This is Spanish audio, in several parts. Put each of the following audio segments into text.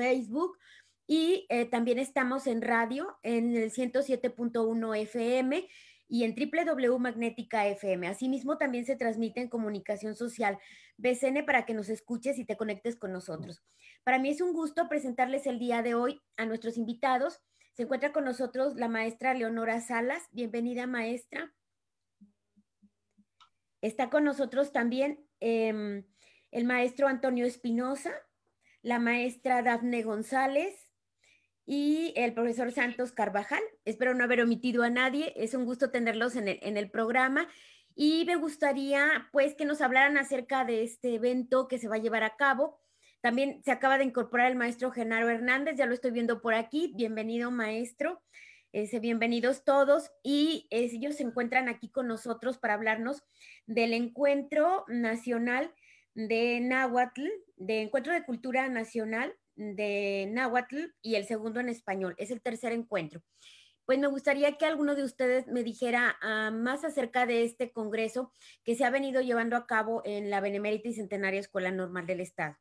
Facebook y eh, también estamos en radio en el 107.1 FM y en www.magnética FM. Asimismo, también se transmite en comunicación social BCN para que nos escuches y te conectes con nosotros. Para mí es un gusto presentarles el día de hoy a nuestros invitados. Se encuentra con nosotros la maestra Leonora Salas. Bienvenida, maestra. Está con nosotros también em, el maestro Antonio Espinosa, la maestra Dafne González y el profesor Santos Carvajal. Espero no haber omitido a nadie. Es un gusto tenerlos en el, programa. Y me gustaría, pues, que nos hablaran acerca de este evento que se va a llevar a cabo. También se acaba de incorporar el maestro Genaro Hernández, ya lo estoy viendo por aquí. Bienvenido, maestro. Ese, bienvenidos todos y ellos se encuentran aquí con nosotros para hablarnos del encuentro nacional de Nahuatl, de encuentro de cultura nacional de Nahuatl y el segundo en español. Es el tercer encuentro. Pues me gustaría que alguno de ustedes me dijera ah, más acerca de este congreso que se ha venido llevando a cabo en la Benemérita y Centenaria Escuela Normal del Estado.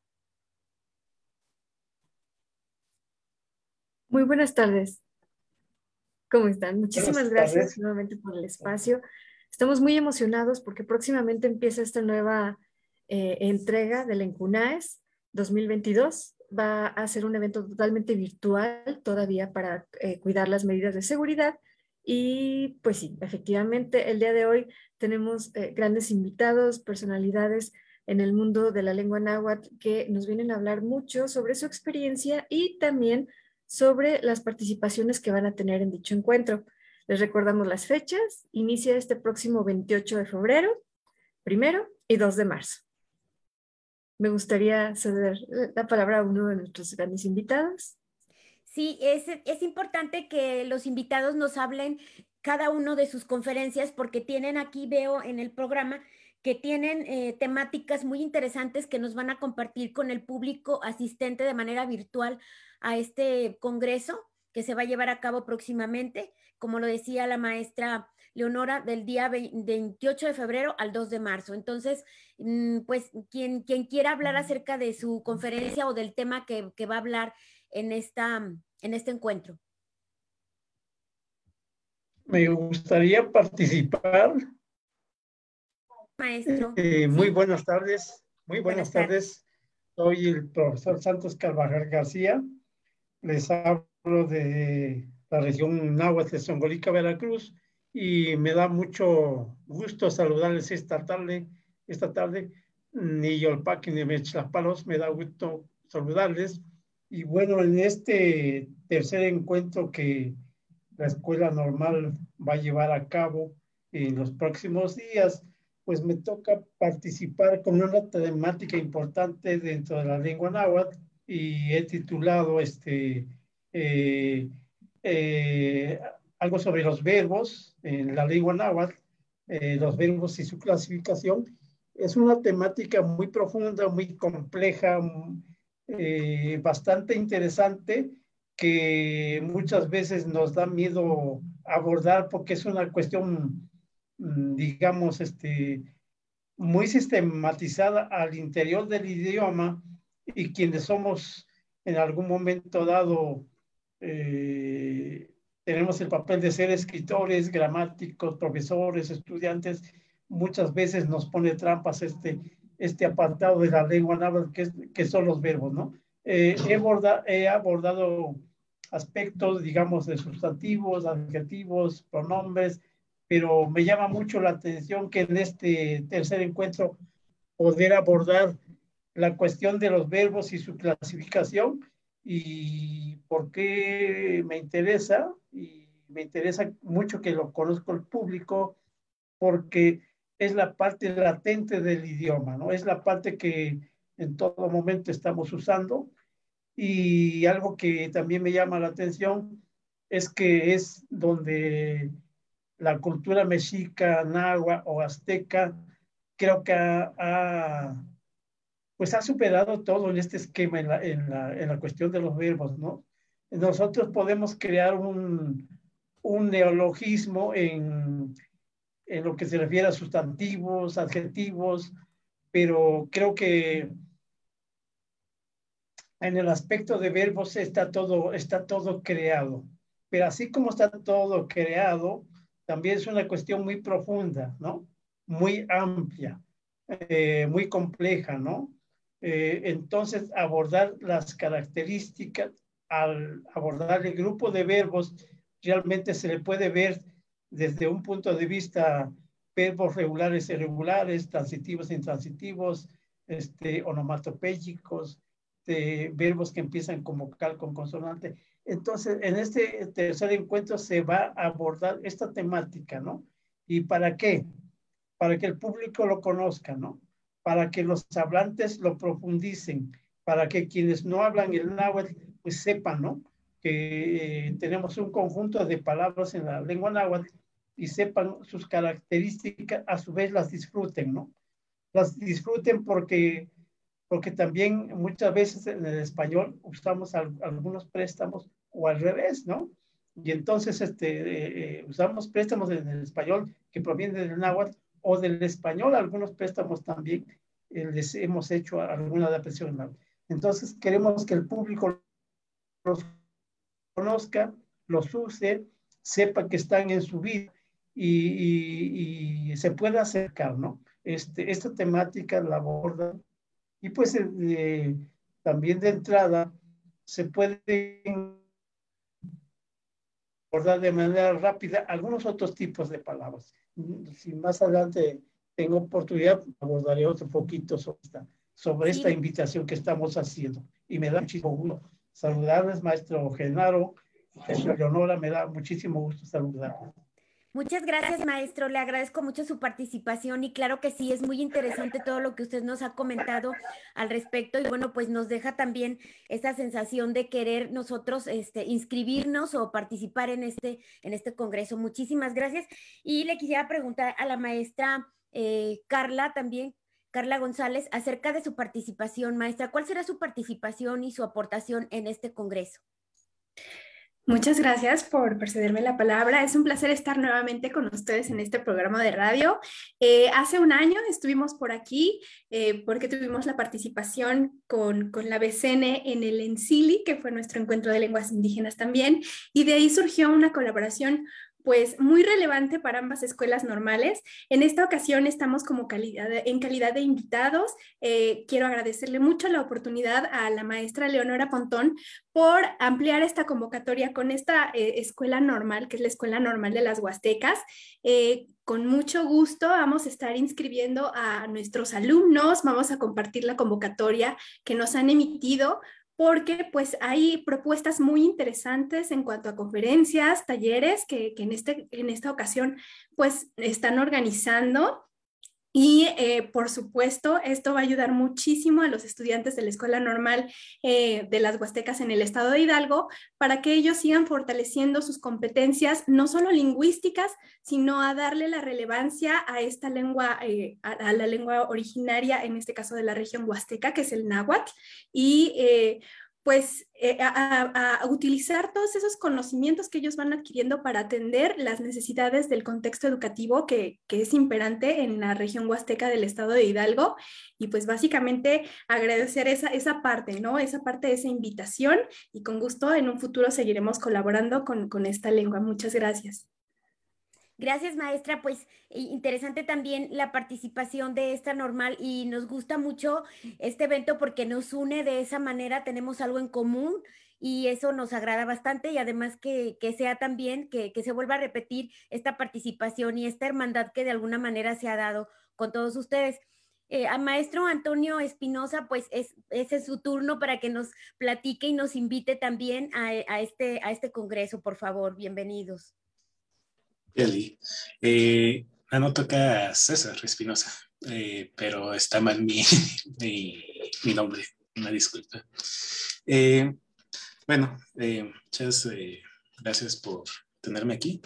Muy buenas tardes. ¿Cómo están? Muchísimas gracias nuevamente por el espacio. Estamos muy emocionados porque próximamente empieza esta nueva eh, entrega del Encunaes 2022. Va a ser un evento totalmente virtual todavía para eh, cuidar las medidas de seguridad. Y pues sí, efectivamente, el día de hoy tenemos eh, grandes invitados, personalidades en el mundo de la lengua náhuatl que nos vienen a hablar mucho sobre su experiencia y también sobre las participaciones que van a tener en dicho encuentro. Les recordamos las fechas. Inicia este próximo 28 de febrero, primero y 2 de marzo. Me gustaría ceder la palabra a uno de nuestros grandes invitados. Sí, es, es importante que los invitados nos hablen cada uno de sus conferencias porque tienen aquí, veo en el programa, que tienen eh, temáticas muy interesantes que nos van a compartir con el público asistente de manera virtual a este congreso que se va a llevar a cabo próximamente, como lo decía la maestra Leonora, del día 28 de febrero al 2 de marzo. Entonces, mm, pues quien, quien quiera hablar acerca de su conferencia o del tema que, que va a hablar en, esta, en este encuentro. Me gustaría participar Maestro. Eh, muy buenas tardes, muy buenas, tardes. Soy el profesor Santos Carvajal García. Les hablo de la región Náhuatl de Songolica, Veracruz, y me da mucho gusto saludarles esta tarde, esta tarde, ni Yolpaqui ni Mechlapalos, me da gusto saludarles. Y bueno, en este tercer encuentro que la escuela normal va a llevar a cabo en los próximos días, pues me toca participar con una temática importante dentro de la lengua náhuatl y he titulado este, eh, eh, algo sobre los verbos en la lengua náhuatl, eh, los verbos y su clasificación. Es una temática muy profunda, muy compleja, bastante interesante que muchas veces nos da miedo abordar porque es una cuestión Mm, digamos, este, muy sistematizada al interior del idioma y quienes somos en algún momento dado, eh, tenemos el papel de ser escritores, gramáticos, profesores, estudiantes, muchas veces nos pone trampas este, este apartado de la lengua náhuatl que, que son los verbos, ¿no? Eh, he, he abordado aspectos, digamos, de sustantivos, adjetivos, pronombres, pero me llama mucho la atención que en este tercer encuentro poder abordar la cuestión de los verbos y su clasificación y por qué me interesa y me interesa mucho que lo conozca el público porque es la parte latente del idioma, ¿no? Es la parte que en todo momento estamos usando y algo que también me llama la atención es que es donde la cultura mexica, nahua o azteca, creo que ha, pues ha superado todo en este esquema en la, cuestión de los verbos, ¿no? Nosotros podemos crear un, neologismo en, en lo que se refiere a sustantivos, adjetivos, pero creo que en el aspecto de verbos está todo, está todo creado. Pero así como está todo creado, también es una cuestión muy profunda, ¿no? Muy amplia, eh, muy compleja, ¿no? Eh, entonces, abordar las características, al abordar el grupo de verbos, realmente se le puede ver desde un punto de vista verbos regulares e irregulares, transitivos e intransitivos, este, onomatopéyicos, de verbos que empiezan con vocal, con consonante. Entonces, en este tercer encuentro se va a abordar esta temática, ¿no? ¿Y para qué? Para que el público lo conozca, ¿no? Para que los hablantes lo profundicen, para que quienes no hablan el náhuatl, pues sepan, ¿no? Que eh, tenemos un conjunto de palabras en la lengua náhuatl y sepan sus características, a su vez las disfruten, ¿no? Las disfruten porque porque también muchas veces en el español usamos algunos préstamos o al revés, ¿no? Y entonces este, eh, eh, usamos préstamos en el español que provienen del náhuatl o del español, algunos préstamos también eh, les hemos hecho alguna adaptación. Entonces queremos que el público los conozca, los use, sepa que están en su vida y, y, se pueda acercar, ¿no? Este, esta temática la aborda y pues eh, también de entrada se pueden abordar de manera rápida algunos otros tipos de palabras. Si más adelante tengo oportunidad, abordaré otro poquito sobre esta, sobre esta invitación que estamos haciendo. Y me da muchísimo gusto saludarles, maestro Genaro, Leonora, me da muchísimo gusto saludarles. Muchas gracias, maestro. Le agradezco mucho su participación y claro que sí, es muy interesante todo lo que usted nos ha comentado al respecto y bueno, pues nos deja también esa sensación de querer nosotros este, inscribirnos o participar en este, en este congreso. Muchísimas gracias. Y le quisiera preguntar a la maestra eh, Carla también, Carla González, acerca de su participación. Maestra, ¿cuál será su participación y su aportación en este congreso? Muchas gracias por procederme la palabra. Es un placer estar nuevamente con ustedes en este programa de radio. Eh, hace un año estuvimos por aquí eh, porque tuvimos la participación con, con, la BCN en el ENSILI, que fue nuestro encuentro de lenguas indígenas también, y de ahí surgió una colaboración pues muy relevante para ambas escuelas normales. En esta ocasión estamos como en calidad de invitados. Eh, quiero agradecerle mucho la oportunidad a la maestra Leonora Pontón por ampliar esta convocatoria con esta eh, escuela normal, que es la Escuela Normal de las Huastecas. Eh, con mucho gusto vamos a estar inscribiendo a nuestros alumnos, vamos a compartir la convocatoria que nos han emitido porque pues hay propuestas muy interesantes en cuanto a conferencias, talleres que, en, este, en esta ocasión pues están organizando y eh, por supuesto, esto va a ayudar muchísimo a los estudiantes de la Escuela Normal eh, de las Huastecas en el estado de Hidalgo para que ellos sigan fortaleciendo sus competencias, no solo lingüísticas, sino a darle la relevancia a esta lengua, eh, a, la lengua originaria, en este caso de la región huasteca, que es el náhuatl, y pues eh, a, utilizar todos esos conocimientos que ellos van adquiriendo para atender las necesidades del contexto educativo que, es imperante en la región huasteca del estado de Hidalgo y pues básicamente agradecer esa, esa parte, ¿no? Esa parte de esa invitación y con gusto en un futuro seguiremos colaborando con, con esta lengua. Muchas gracias. Gracias, maestra. Pues interesante también la participación de esta normal y nos gusta mucho este evento porque nos une de esa manera, tenemos algo en común y eso nos agrada bastante y además que, sea también, que, se vuelva a repetir esta participación y esta hermandad que de alguna manera se ha dado con todos ustedes. Eh, a maestro Antonio Espinosa, pues es, ese es su turno para que nos platique y nos invite también a, a, este, a este congreso, por favor. Bienvenidos. Kelly. Eh, no toca César Espinosa, eh, pero está mal mi, mi, nombre, una disculpa. Eh, bueno, eh, muchas gracias por tenerme aquí.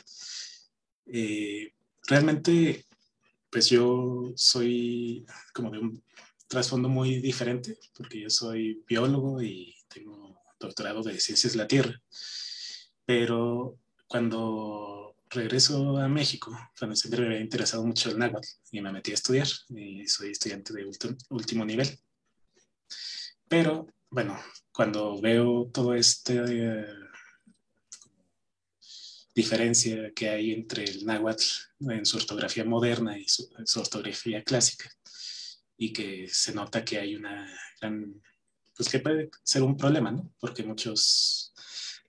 realmente, pues yo soy como de un trasfondo muy diferente, porque yo soy biólogo y tengo doctorado de ciencias de la Tierra. Pero cuando regreso a México, cuando siempre me había interesado mucho el náhuatl y me metí a estudiar y soy estudiante de último nivel. Pero bueno, cuando veo todo este eh, diferencia que hay entre el náhuatl en su ortografía moderna y su, ortografía clásica, y que se nota que hay una gran, pues que puede ser un problema, ¿no? Porque muchos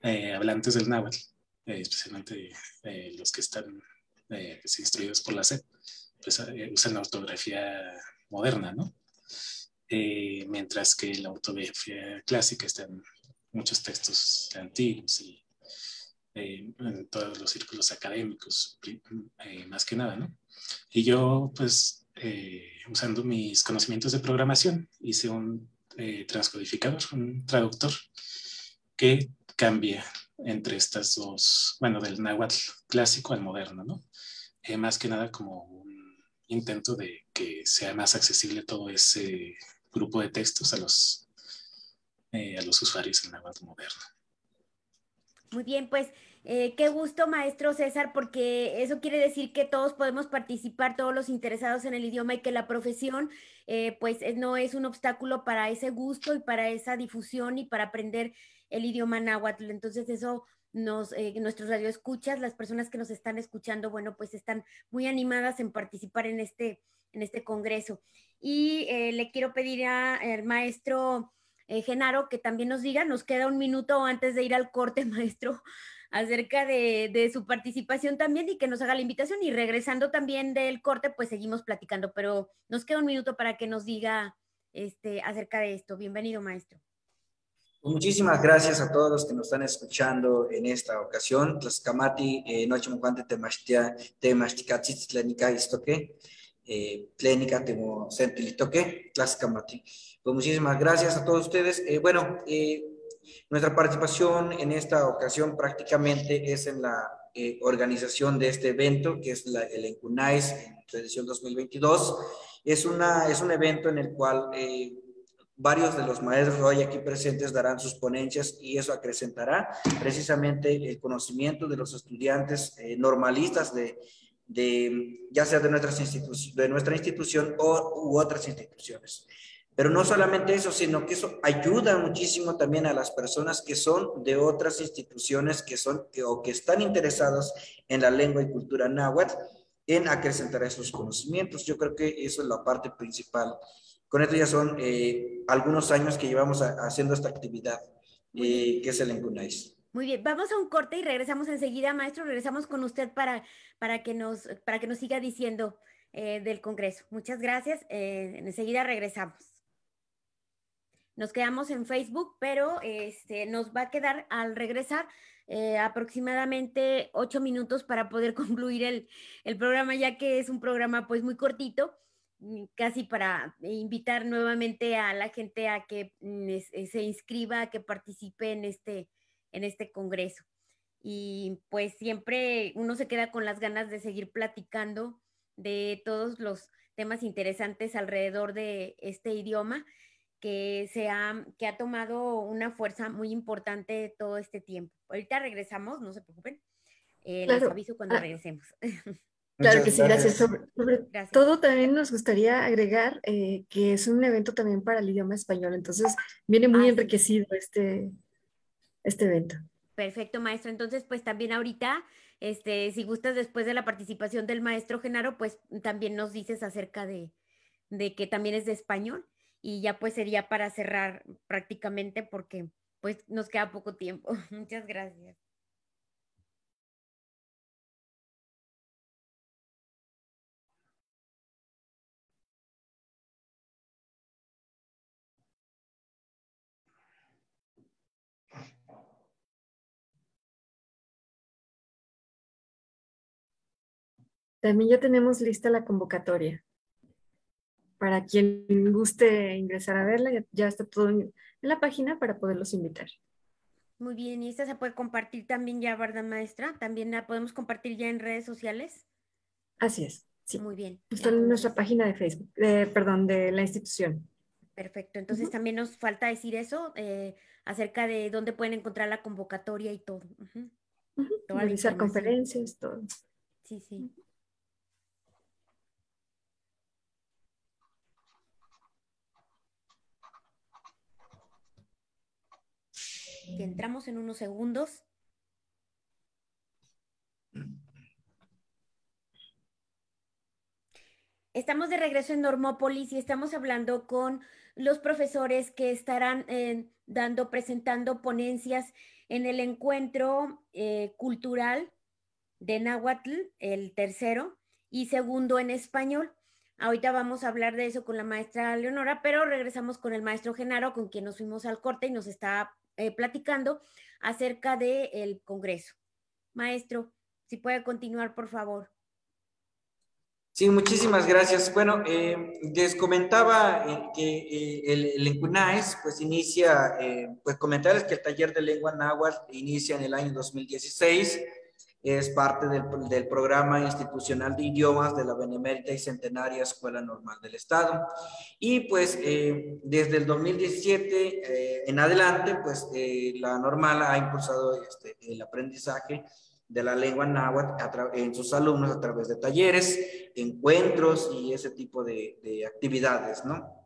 eh, hablantes del náhuatl, eh, especialmente eh, los que están pues, instruidos por la SED, pues usan la ortografía moderna, ¿no? mientras que la ortografía clásica está en muchos textos antiguos y en todos los círculos académicos, eh, más que nada, ¿no? Y yo, pues, eh, usando mis conocimientos de programación, hice un eh, transcodificador, un traductor, que cambia entre estas dos, bueno, del náhuatl clásico al moderno, ¿no? más que nada como un intento de que sea más accesible todo ese grupo de textos a los, a los usuarios en náhuatl moderno. Muy bien, pues eh, qué gusto, maestro César, porque eso quiere decir que todos podemos participar, todos los interesados en el idioma y que la profesión, eh, pues no es un obstáculo para ese gusto y para esa difusión y para aprender el idioma náhuatl. Entonces eso nos, eh, nuestros radioescuchas, las personas que nos están escuchando, bueno, pues están muy animadas en participar en este, en este congreso. Y le quiero pedir al maestro eh, Genaro, que también nos diga, nos queda un minuto antes de ir al corte, maestro, acerca de, su participación también y que nos haga la invitación. Y regresando también del corte, pues seguimos platicando, pero nos queda un minuto para que nos diga este, acerca de esto. Bienvenido, maestro. Pues muchísimas gracias a todos los que nos están escuchando en esta ocasión. Tlaxcamati, eh, noche mojante temashtia, temashticatzitztlenica istoque, eh, tlenica temo sentilitoque, Tlaxcamati. Pues muchísimas gracias a todos ustedes. Eh, bueno, eh, nuestra participación en esta ocasión prácticamente es en la eh, organización de este evento, que es el ENCUNAIS en su edición 2022. Es, una, es un evento en el cual varios de los maestros hoy aquí presentes darán sus ponencias y eso acrecentará precisamente el conocimiento de los estudiantes normalistas de, de, ya sea de, nuestras de nuestra institución o, u otras instituciones. Pero no solamente eso, sino que eso ayuda muchísimo también a las personas que son de otras instituciones que son o que están interesados en la lengua y cultura náhuatl en acrecentar esos conocimientos. Yo creo que eso es la parte principal. Con esto ya son eh, algunos años que llevamos haciendo esta actividad, eh, que es el Encunais. Muy bien, vamos a un corte y regresamos enseguida, maestro. Regresamos con usted para, para, que, nos, para que nos siga diciendo eh, del Congreso. Muchas gracias. enseguida regresamos nos quedamos en Facebook, pero este, nos va a quedar al regresar eh, aproximadamente ocho minutos para poder concluir el, el, programa, ya que es un programa pues muy cortito, mm, casi para invitar nuevamente a la gente a que mm, eh, se inscriba, a que participe en este, en este congreso. Y pues siempre uno se queda con las ganas de seguir platicando de todos los temas interesantes alrededor de este idioma que, se ha, que ha tomado una fuerza muy importante todo este tiempo. Ahorita regresamos, no se preocupen. Eh, les aviso cuando ah. regresemos. Claro que sí, gracias. Sobre, todo también nos gustaría agregar eh, que es un evento también para el idioma español, entonces viene muy ah, enriquecido este, este evento. Perfecto, maestro. Entonces, pues también ahorita, este, si gustas después de la participación del maestro Genaro, pues también nos dices acerca de, de que también es de español y ya pues sería para cerrar prácticamente porque pues nos queda poco tiempo. Muchas gracias. También ya tenemos lista la convocatoria para quien guste ingresar a verla, ya, está todo en, la página para poderlos invitar. Muy bien, y esta se puede compartir también ya, ¿verdad, maestra? También la podemos compartir ya en redes sociales. Así es, sí. Muy bien. Está en nuestra página de Facebook, perdón, de la institución. Perfecto, entonces también nos falta decir eso eh, acerca de dónde pueden encontrar la convocatoria y todo. Realizar conferencias, todo. Sí, sí. Que entramos en unos segundos. Estamos de regreso en Normópolis y estamos hablando con los profesores que estarán eh, dando, presentando ponencias en el encuentro eh, cultural de Nahuatl, el tercero, y segundo en español. Ahorita vamos a hablar de eso con la maestra Leonora, pero regresamos con el maestro Genaro, con quien nos fuimos al corte y nos está eh, platicando acerca del Congreso. Maestro, si puede continuar, por favor. Sí, muchísimas gracias. Bueno, eh, les comentaba eh, que eh, el, el pues inicia, pues comentarles que el taller de lengua náhuatl inicia en el año 2016, es parte del, del, programa institucional de idiomas de la Benemérita y Centenaria Escuela Normal del Estado. Y pues desde el 2017 en adelante, pues la normal ha impulsado este, el aprendizaje de la lengua náhuatl en sus alumnos a través de talleres, encuentros y ese tipo de, de actividades, ¿no?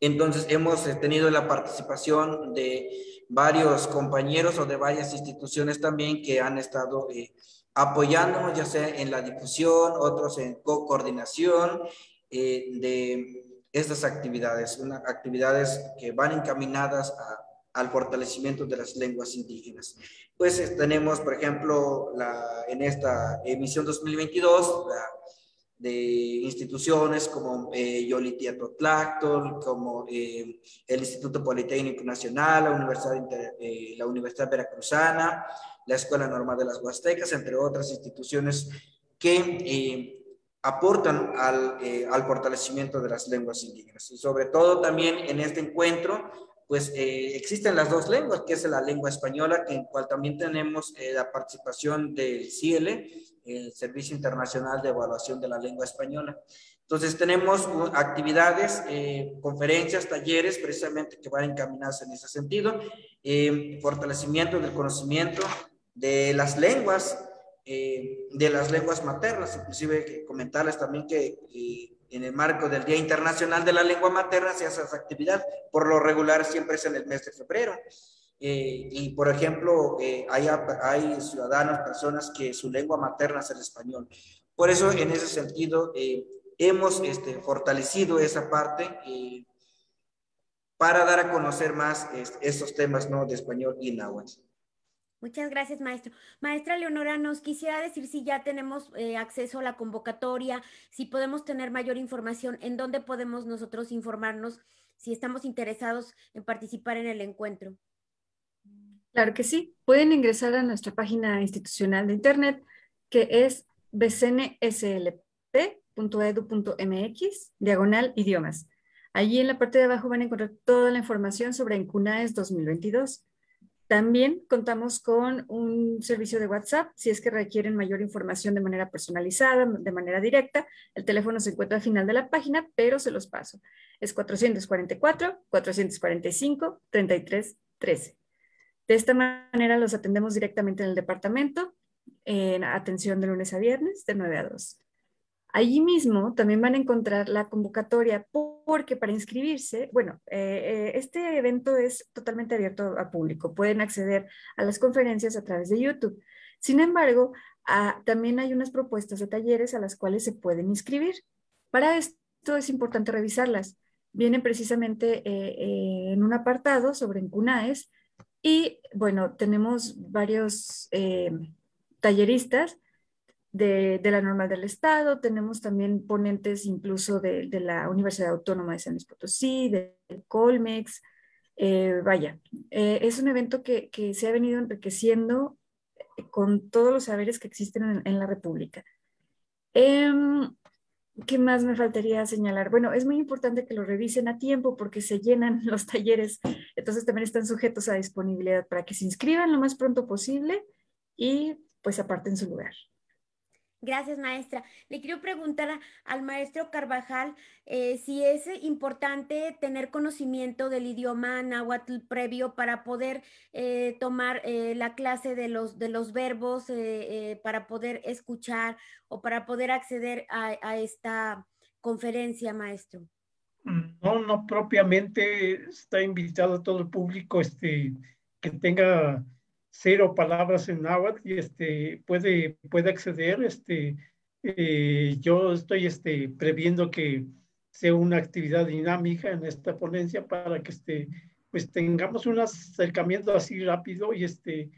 Entonces hemos eh, tenido la participación de varios compañeros o de varias instituciones también que han estado eh, apoyándonos, ya sea en la difusión, otros en co-coordinación eh, de estas actividades, una, actividades que van encaminadas al fortalecimiento de las lenguas indígenas. Pues eh, tenemos, por ejemplo, la, en esta emisión 2022, la, de instituciones como eh, Yolitia como eh, el Instituto Politécnico Nacional, la Universidad, eh, la Universidad Veracruzana, la Escuela Normal de las Huastecas, entre otras instituciones que aportan al, al fortalecimiento de las lenguas indígenas. Y sobre todo también en este encuentro pues eh, existen las dos lenguas, que es la lengua española, en cual también tenemos eh, la participación del CIELE, el Servicio Internacional de Evaluación de la Lengua Española. Entonces tenemos actividades, eh, conferencias, talleres, precisamente que van encaminados en ese sentido, fortalecimiento del conocimiento de las lenguas, de las lenguas maternas, inclusive comentarles también que en el marco del Día Internacional de la Lengua Materna se hace esa actividad. Por lo regular siempre es en el mes de febrero. Eh, y por ejemplo, eh, hay, hay, ciudadanos, personas que su lengua materna es el español. Por eso, en ese sentido, eh, hemos este, fortalecido esa parte para dar a conocer más estos temas ¿no? de español y náhuatl. Muchas gracias, maestro. Maestra Leonora, nos quisiera decir si ya tenemos eh, acceso a la convocatoria, si podemos tener mayor información, en dónde podemos nosotros informarnos si estamos interesados en participar en el encuentro. Claro que sí. Pueden ingresar a nuestra página institucional de Internet, que es bcnslp.edu.mx, diagonal idiomas. Allí en la parte de abajo van a encontrar toda la información sobre Encunaes 2022. También contamos con un servicio de WhatsApp si es que requieren mayor información de manera personalizada, de manera directa. El teléfono se encuentra al final de la página, pero se los paso. Es 444-445-3313. De esta manera los atendemos directamente en el departamento, en atención de lunes a viernes, de 9 a 2. Allí mismo también van a encontrar la convocatoria porque para inscribirse, bueno, eh, eh, este evento es totalmente abierto a público. Pueden acceder a las conferencias a través de YouTube. Sin embargo, ah, también hay unas propuestas de talleres a las cuales se pueden inscribir. Para esto es importante revisarlas. Vienen precisamente eh, en un apartado sobre encunaes y bueno, tenemos varios talleristas de, la normal del Estado, tenemos también ponentes incluso de, la Universidad Autónoma de San Luis Potosí, del Colmex, eh, vaya, eh, es un evento que, se ha venido enriqueciendo con todos los saberes que existen en, la República. Em, ¿Qué más me faltaría señalar? Bueno, es muy importante que lo revisen a tiempo porque se llenan los talleres, entonces también están sujetos a disponibilidad para que se inscriban lo más pronto posible y pues aparten su lugar. Gracias, maestra. Le quiero preguntar al maestro Carvajal eh, si es importante tener conocimiento del idioma náhuatl previo para poder eh, tomar eh, la clase de los, de los verbos, para poder escuchar o para poder acceder a, esta conferencia, maestro. No, no propiamente está invitado a todo el público este, que tenga cero palabras en náhuatl y este, puede, puede acceder. Este, eh, yo estoy este, previendo que sea una actividad dinámica en esta ponencia para que este, pues tengamos un acercamiento así rápido y este,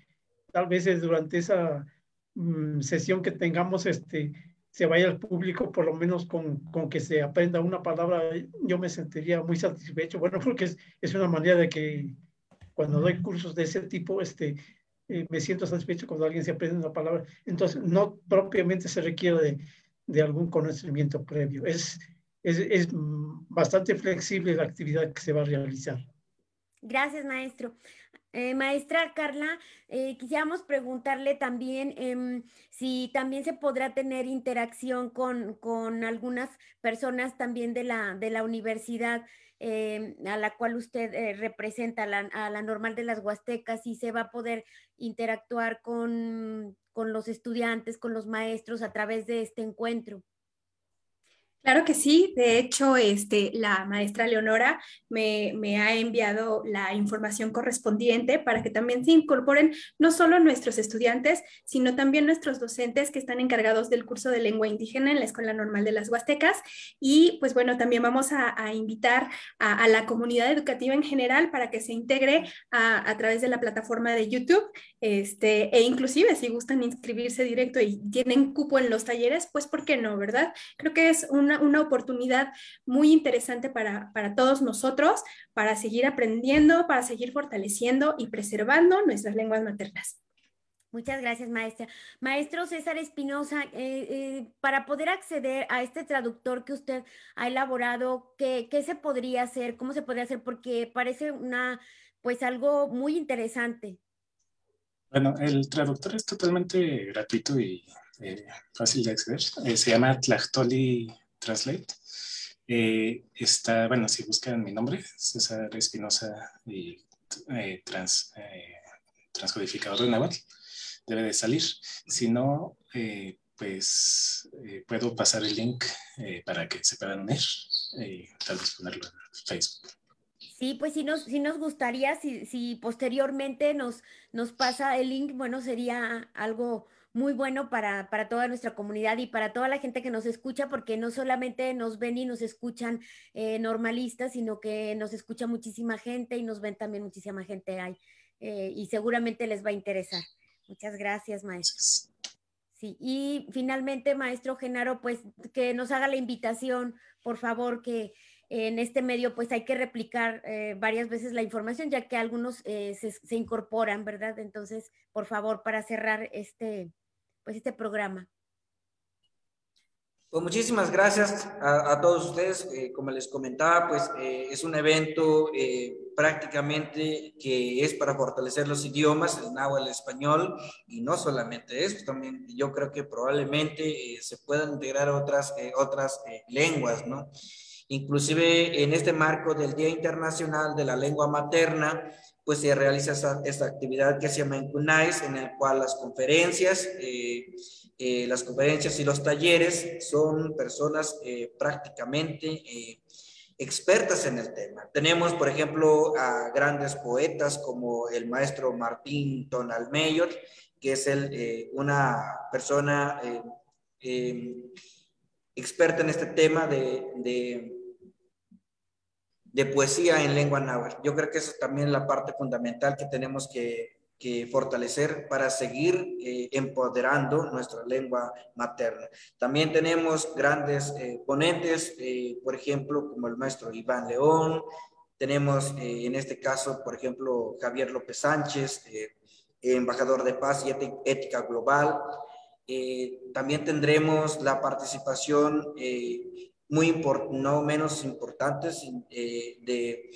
tal vez durante esa mm, sesión que tengamos este, se vaya al público por lo menos con, con, que se aprenda una palabra, yo me sentiría muy satisfecho. Bueno, porque es, es una manera de que cuando doy cursos de ese tipo, este, eh, me siento satisfecho cuando alguien se aprende una palabra. Entonces, no propiamente se requiere de, de algún conocimiento previo. Es, es, es, bastante flexible la actividad que se va a realizar. Gracias, maestro. Eh, maestra Carla, eh, quisiéramos preguntarle también eh, si también se podrá tener interacción con, con algunas personas también de la, de la universidad em, a la cual usted eh, representa, la, a la normal de las Huastecas, y se va a poder interactuar con, con los estudiantes, con los maestros a través de este encuentro. Claro que sí, de hecho, este, la maestra Leonora me, ha enviado la información correspondiente para que también se incorporen no solo nuestros estudiantes, sino también nuestros docentes que están encargados del curso de lengua indígena en la Escuela Normal de las Huastecas. Y pues bueno, también vamos a, invitar a, la comunidad educativa en general para que se integre a, través de la plataforma de YouTube, este, e inclusive si gustan inscribirse directo y tienen cupo en los talleres, pues ¿por qué no, verdad? Creo que es una una, oportunidad muy interesante para, para todos nosotros, para seguir aprendiendo, para seguir fortaleciendo y preservando nuestras lenguas maternas. Muchas gracias, maestra. Maestro César Espinosa, eh, eh, para poder acceder a este traductor que usted ha elaborado, ¿qué, ¿qué, se podría hacer? ¿Cómo se podría hacer? Porque parece una, pues algo muy interesante. Bueno, el traductor es totalmente gratuito y eh, fácil de acceder. se llama Tlachtoli Translate. Eh, está, bueno, si buscan mi nombre, César Espinosa y eh, eh, transcodificador de Nahuatl, debe de salir. Si no, pues puedo pasar el link para que se puedan unir y tal vez ponerlo en Facebook. Sí, pues sí nos, sí nos gustaría, si, si posteriormente nos, nos pasa el link, bueno, sería algo muy bueno para, para, toda nuestra comunidad y para toda la gente que nos escucha, porque no solamente nos ven y nos escuchan eh, normalistas, sino que nos escucha muchísima gente y nos ven también muchísima gente ahí. Eh, y seguramente les va a interesar. Muchas gracias, maestro. Sí, y finalmente, maestro Genaro, pues que nos haga la invitación, por favor, que en este medio pues hay que replicar eh, varias veces la información, ya que algunos se, se, incorporan, ¿verdad? Entonces, por favor, para cerrar este, pues este programa. Pues muchísimas gracias a, todos ustedes. Eh, como les comentaba, pues eh, es un evento eh, prácticamente que es para fortalecer los idiomas, el náhuatl, el español, y no solamente eso, también yo creo que probablemente se puedan integrar otras, otras lenguas, ¿no? Inclusive en este marco del Día Internacional de la Lengua Materna, pues se realiza esta, actividad que se llama Encunais, en el cual las conferencias, eh, eh, las conferencias y los talleres son personas eh, prácticamente expertas en el tema. Tenemos, por ejemplo, a grandes poetas como el maestro Martín Tonalmeyor, que es el, una persona experta en este tema de poesía en lengua náhuatl. Yo creo que esa es también la parte fundamental que tenemos que, fortalecer para seguir eh, empoderando nuestra lengua materna. También tenemos grandes eh, ponentes, eh, por ejemplo, como el maestro Iván León, tenemos en este caso, por ejemplo, Javier López Sánchez, embajador de paz y ética global. también tendremos la participación muy no menos importantes eh, de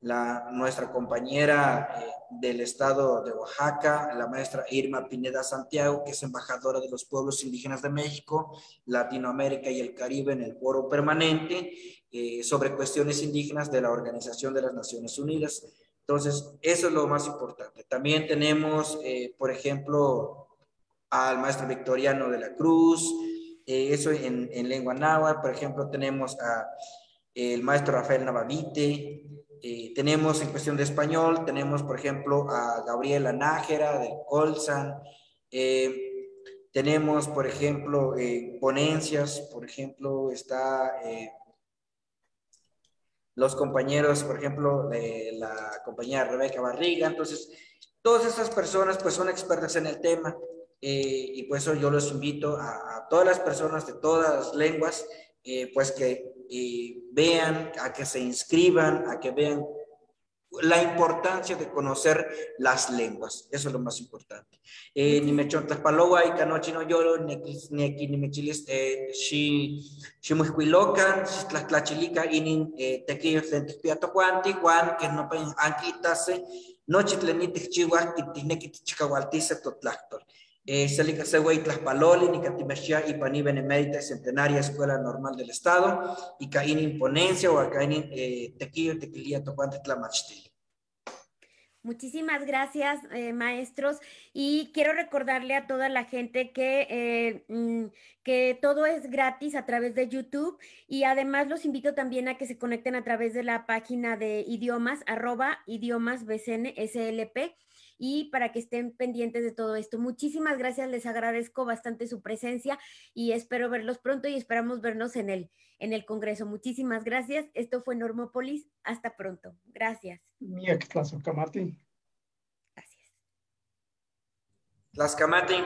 la, nuestra compañera eh, del estado de Oaxaca, la maestra Irma Pineda Santiago, que es embajadora de los pueblos indígenas de México, Latinoamérica y el Caribe en el foro permanente eh, sobre cuestiones indígenas de la Organización de las Naciones Unidas. Entonces, eso es lo más importante. También tenemos, por ejemplo, al maestro Victoriano de la Cruz, eh, eso en, en, lengua náhuatl, por ejemplo, tenemos a el maestro Rafael Navavite, eh, tenemos en cuestión de español, tenemos por ejemplo a Gabriela Nájera del Colsan, eh, tenemos por ejemplo ponencias, por ejemplo está los compañeros, por ejemplo, de la compañía Rebeca Barriga, entonces todas esas personas pues son expertas en el tema y por eso yo los invito a, todas las personas de todas las lenguas pues que vean, a que se inscriban, a que vean la importancia de conocer las lenguas. Eso es lo más importante. Eh, ni me chontas paloa y canochi no lloro, ni aquí ni me chiles, eh, si si muy huilocan, si tlas tlachilica y ni eh, tequillos de piato cuanti, guan, que no anquitase, no chitleniti chihuahua, que tiene que chicahualtice totlactor eh, Celica Següey Tlaspaloli, Nicatimeshia y Pani Benemérita Centenaria Escuela Normal del Estado, y Caín Imponencia o Caín eh, Tequillo, Tequilía, Tocuante, Tlamachtil. Muchísimas gracias, eh, maestros. Y quiero recordarle a toda la gente que, eh, mm, que todo es gratis a través de YouTube y además los invito también a que se conecten a través de la página de idiomas, arroba idiomas BCN SLP y para que estén pendientes de todo esto. Muchísimas gracias, les agradezco bastante su presencia y espero verlos pronto y esperamos vernos en el, en el Congreso. Muchísimas gracias. Esto fue Normópolis. Hasta pronto. Gracias. Gracias. Las Camati.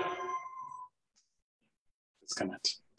Las Camati.